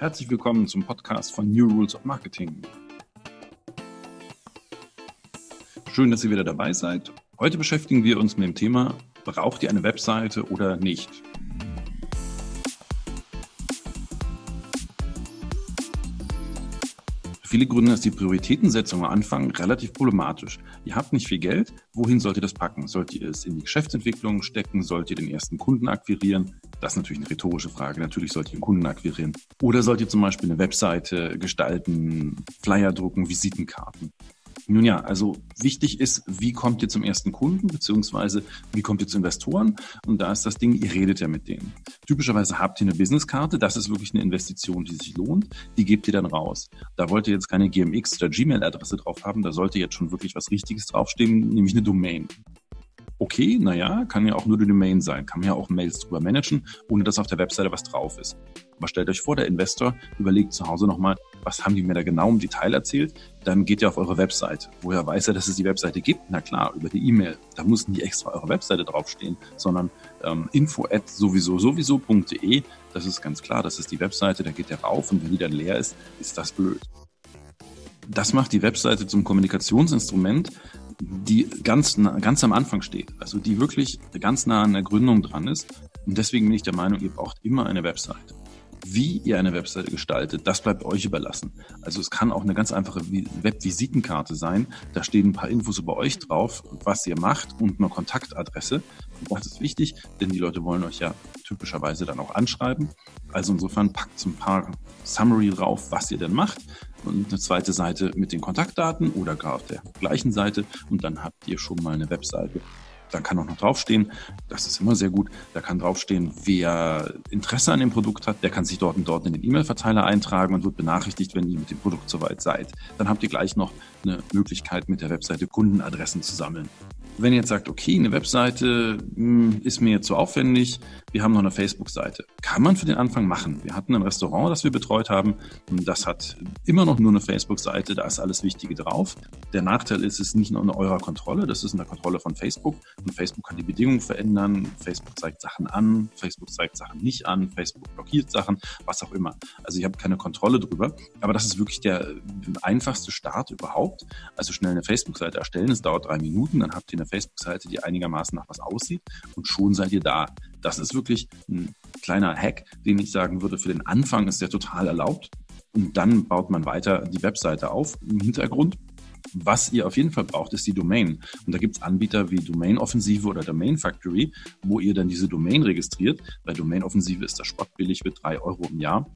Herzlich willkommen zum Podcast von New Rules of Marketing. Schön, dass ihr wieder dabei seid. Heute beschäftigen wir uns mit dem Thema, braucht ihr eine Webseite oder nicht? viele Gründer ist die Prioritätensetzung am Anfang relativ problematisch. Ihr habt nicht viel Geld, wohin sollt ihr das packen? Sollt ihr es in die Geschäftsentwicklung stecken? Sollt ihr den ersten Kunden akquirieren? Das ist natürlich eine rhetorische Frage. Natürlich sollt ihr einen Kunden akquirieren. Oder sollt ihr zum Beispiel eine Webseite gestalten, Flyer drucken, Visitenkarten? Nun ja, also wichtig ist, wie kommt ihr zum ersten Kunden, beziehungsweise wie kommt ihr zu Investoren? Und da ist das Ding, ihr redet ja mit denen. Typischerweise habt ihr eine Businesskarte, das ist wirklich eine Investition, die sich lohnt, die gebt ihr dann raus. Da wollt ihr jetzt keine GMX oder Gmail-Adresse drauf haben, da sollte jetzt schon wirklich was Richtiges draufstehen, nämlich eine Domain okay, naja, kann ja auch nur die Domain sein, kann man ja auch Mails drüber managen, ohne dass auf der Webseite was drauf ist. Aber stellt euch vor, der Investor überlegt zu Hause nochmal, was haben die mir da genau im Detail erzählt? Dann geht ihr auf eure Webseite. Woher weiß er, dass es die Webseite gibt? Na klar, über die E-Mail. Da muss nicht extra eure Webseite draufstehen, sondern ähm, info at sowieso sowieso.de. Das ist ganz klar, das ist die Webseite, da geht der rauf und wenn die dann leer ist, ist das blöd. Das macht die Webseite zum Kommunikationsinstrument, die ganz, ganz am Anfang steht, also die wirklich ganz nah an der Gründung dran ist. Und deswegen bin ich der Meinung, ihr braucht immer eine Webseite. Wie ihr eine Webseite gestaltet, das bleibt euch überlassen. Also es kann auch eine ganz einfache Webvisitenkarte sein. Da stehen ein paar Infos über euch drauf, was ihr macht und eine Kontaktadresse. Das ist wichtig, denn die Leute wollen euch ja typischerweise dann auch anschreiben. Also insofern packt so ein paar Summary drauf, was ihr denn macht und eine zweite Seite mit den Kontaktdaten oder gar auf der gleichen Seite und dann habt ihr schon mal eine Webseite. Da kann auch noch draufstehen, das ist immer sehr gut, da kann draufstehen, wer Interesse an dem Produkt hat, der kann sich dort und dort in den E-Mail-Verteiler eintragen und wird benachrichtigt, wenn ihr mit dem Produkt soweit seid. Dann habt ihr gleich noch eine Möglichkeit, mit der Webseite Kundenadressen zu sammeln. Wenn ihr jetzt sagt, okay, eine Webseite mh, hm, ist mir jetzt zu aufwendig, wir haben noch eine Facebook-Seite. Kann man für den Anfang machen. Wir hatten ein Restaurant, das wir betreut haben. Das hat immer noch nur eine Facebook-Seite, da ist alles Wichtige drauf. Der Nachteil ist, es ist nicht nur in eurer Kontrolle, das ist in der Kontrolle von Facebook. Und Facebook kann die Bedingungen verändern. Facebook zeigt Sachen an, Facebook zeigt Sachen nicht an, Facebook blockiert Sachen, was auch immer. Also ihr habt keine Kontrolle drüber. Aber das ist wirklich der einfachste Start überhaupt. Also schnell eine Facebook-Seite erstellen. Es dauert drei Minuten, dann habt ihr eine Facebook-Seite, die einigermaßen nach was aussieht und schon seid ihr da. Das ist wirklich ein kleiner Hack, den ich sagen würde, für den Anfang ist der total erlaubt. Und dann baut man weiter die Webseite auf im Hintergrund. Was ihr auf jeden Fall braucht, ist die Domain. Und da gibt es Anbieter wie Domain Offensive oder Domain Factory, wo ihr dann diese Domain registriert. Bei Domain Offensive ist das spottbillig mit drei Euro im Jahr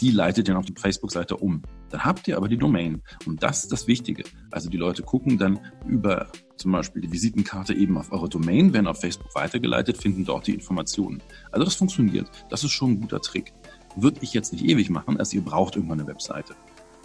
die leitet ihr auf die Facebook-Seite um. Dann habt ihr aber die Domain. Und das ist das Wichtige. Also die Leute gucken dann über zum Beispiel die Visitenkarte eben auf eure Domain, werden auf Facebook weitergeleitet, finden dort die Informationen. Also das funktioniert. Das ist schon ein guter Trick. Würde ich jetzt nicht ewig machen, also ihr braucht irgendwann eine Webseite.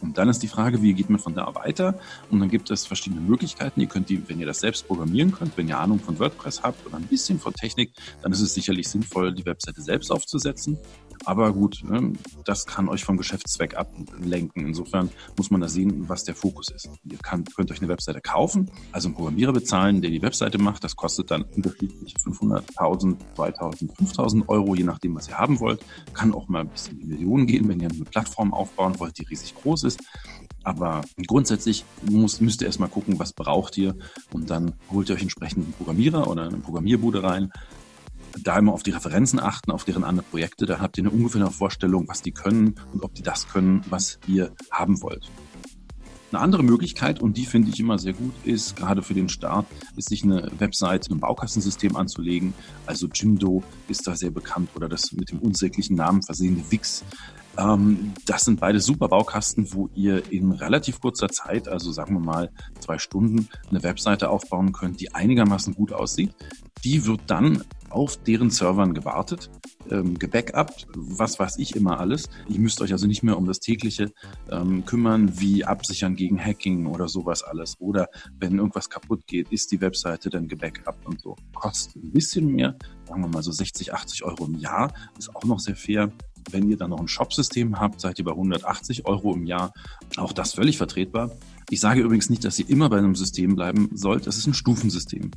Und dann ist die Frage, wie geht man von da weiter? Und dann gibt es verschiedene Möglichkeiten. Ihr könnt die, wenn ihr das selbst programmieren könnt, wenn ihr Ahnung von WordPress habt oder ein bisschen von Technik, dann ist es sicherlich sinnvoll, die Webseite selbst aufzusetzen. Aber gut, ne, das kann euch vom Geschäftszweck ablenken. Insofern muss man da sehen, was der Fokus ist. Ihr könnt, euch eine Webseite kaufen, also einen Programmierer bezahlen, der die Webseite macht. Das kostet dann unterschiedlich 500.000, 2.000, 5.000 Euro, je nachdem, was ihr haben wollt. Kann auch mal bis in die Millionen gehen, wenn ihr eine Plattform aufbauen wollt, die riesig groß ist. Aber grundsätzlich muss, müsst ihr erstmal gucken, was braucht ihr und dann holt ihr euch entsprechend einen Programmierer oder eine Programmierbude rein, da immer auf die Referenzen achten, auf deren andere Projekte, dann habt ihr eine ungefähre Vorstellung, was die können und ob die das können, was ihr haben wollt. Eine andere Möglichkeit, und die finde ich immer sehr gut, ist gerade für den Start, ist sich eine Website, ein Baukastensystem anzulegen. Also Jimdo ist da sehr bekannt oder das mit dem unsäglichen Namen versehene Wix. Ähm, das sind beide super Baukasten, wo ihr in relativ kurzer Zeit, also sagen wir mal zwei Stunden, eine Webseite aufbauen könnt, die einigermaßen gut aussieht. Die wird dann auf deren Servern gewartet, ähm, gebackupt, was weiß ich immer alles. Ihr müsst euch also nicht mehr um das tägliche ähm, kümmern, wie absichern gegen Hacking oder sowas alles. Oder wenn irgendwas kaputt geht, ist die Webseite dann gebackupt und so. Kostet ein bisschen mehr, sagen wir mal so 60, 80 Euro im Jahr, ist auch noch sehr fair. Wenn ihr dann noch ein Shop-System habt, seid ihr bei 180 Euro im Jahr. Auch das völlig vertretbar. Ich sage übrigens nicht, dass ihr immer bei einem System bleiben sollt. Das ist ein Stufensystem.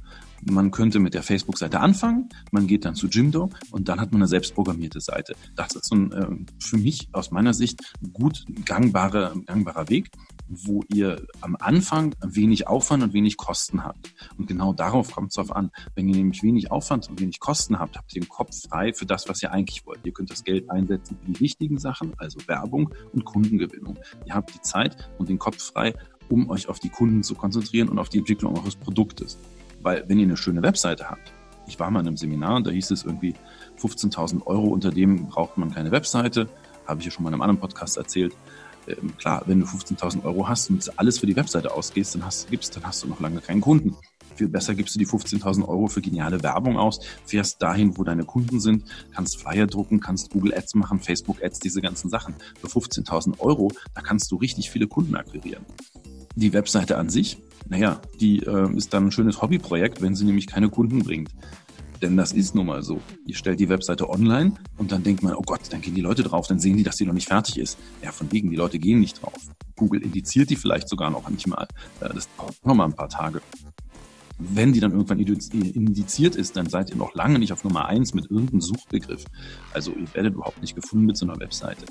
Man könnte mit der Facebook-Seite anfangen, man geht dann zu Jimdo und dann hat man eine selbstprogrammierte Seite. Das ist ein, äh, für mich aus meiner Sicht gut gangbarer, gangbarer Weg, wo ihr am Anfang wenig Aufwand und wenig Kosten habt. Und genau darauf kommt es drauf an. Wenn ihr nämlich wenig Aufwand und wenig Kosten habt, habt ihr den Kopf frei für das, was ihr eigentlich wollt. Ihr könnt das Geld einsetzen für die wichtigen Sachen, also Werbung und Kundengewinnung. Ihr habt die Zeit und den Kopf frei, um euch auf die Kunden zu konzentrieren und auf die Entwicklung eures Produktes. Weil wenn ihr eine schöne Webseite habt, ich war mal in einem Seminar, da hieß es irgendwie 15.000 Euro, unter dem braucht man keine Webseite, habe ich ja schon mal in einem anderen Podcast erzählt. Ähm, klar, wenn du 15.000 Euro hast und alles für die Webseite ausgehst, dann hast, gibst, dann hast du noch lange keinen Kunden. Viel besser gibst du die 15.000 Euro für geniale Werbung aus, fährst dahin, wo deine Kunden sind, kannst Flyer drucken, kannst Google Ads machen, Facebook Ads, diese ganzen Sachen. Für 15.000 Euro, da kannst du richtig viele Kunden akquirieren. Die Webseite an sich, naja, die äh, ist dann ein schönes Hobbyprojekt, wenn sie nämlich keine Kunden bringt. Denn das ist nun mal so. Ihr stellt die Webseite online und dann denkt man, oh Gott, dann gehen die Leute drauf, dann sehen die, dass die noch nicht fertig ist. Ja, von wegen, die Leute gehen nicht drauf. Google indiziert die vielleicht sogar noch nicht mal. Das dauert noch mal ein paar Tage. Wenn die dann irgendwann indiziert ist, dann seid ihr noch lange nicht auf Nummer eins mit irgendeinem Suchbegriff. Also ihr werdet überhaupt nicht gefunden mit so einer Webseite.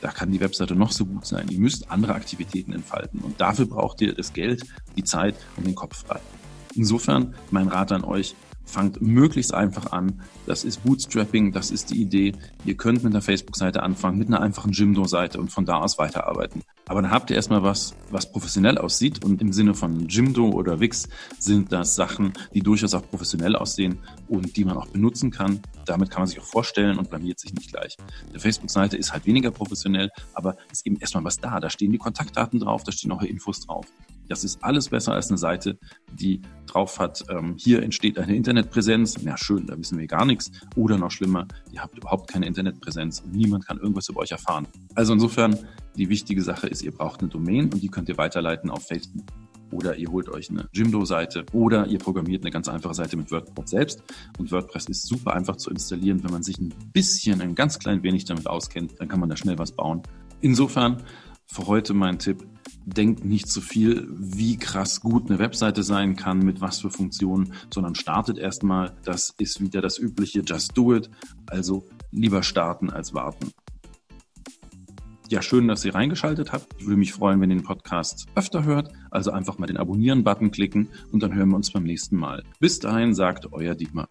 Da kann die Webseite noch so gut sein. Ihr müsst andere Aktivitäten entfalten. Und dafür braucht ihr das Geld, die Zeit und den Kopf frei. Insofern mein Rat an euch, fangt möglichst einfach an. Das ist Bootstrapping, das ist die Idee. Ihr könnt mit einer Facebook-Seite anfangen, mit einer einfachen Jimdo-Seite und von da aus weiterarbeiten. Aber dann habt ihr erstmal was, was professionell aussieht und im Sinne von Jimdo oder Wix sind das Sachen, die durchaus auch professionell aussehen und die man auch benutzen kann. Damit kann man sich auch vorstellen und blamiert sich nicht gleich. Eine Facebook-Seite ist halt weniger professionell, aber ist eben erstmal was da. Da stehen die Kontaktdaten drauf, da stehen auch Infos drauf. Das ist alles besser als eine Seite, die drauf hat, ähm, hier entsteht eine Internetpräsenz. Ja, schön, da wissen wir gar nichts. Oder noch schlimmer, ihr habt überhaupt keine Internetpräsenz und niemand kann irgendwas über euch erfahren. Also insofern, die wichtige Sache ist, ihr braucht eine Domain und die könnt ihr weiterleiten auf Facebook. Oder ihr holt euch eine Jimdo-Seite oder ihr programmiert eine ganz einfache Seite mit WordPress selbst. Und WordPress ist super einfach zu installieren. Wenn man sich ein bisschen, ein ganz klein wenig damit auskennt, dann kann man da schnell was bauen. Insofern für heute mein Tipp, denkt nicht zu viel, wie krass gut eine Webseite sein kann, mit was für Funktionen, sondern startet erstmal. Das ist wieder das übliche Just Do It. Also lieber starten als warten. Ja, schön, dass ihr reingeschaltet habt. Ich würde mich freuen, wenn ihr den Podcast öfter hört. Also einfach mal den Abonnieren-Button klicken und dann hören wir uns beim nächsten Mal. Bis dahin sagt euer Dietmar.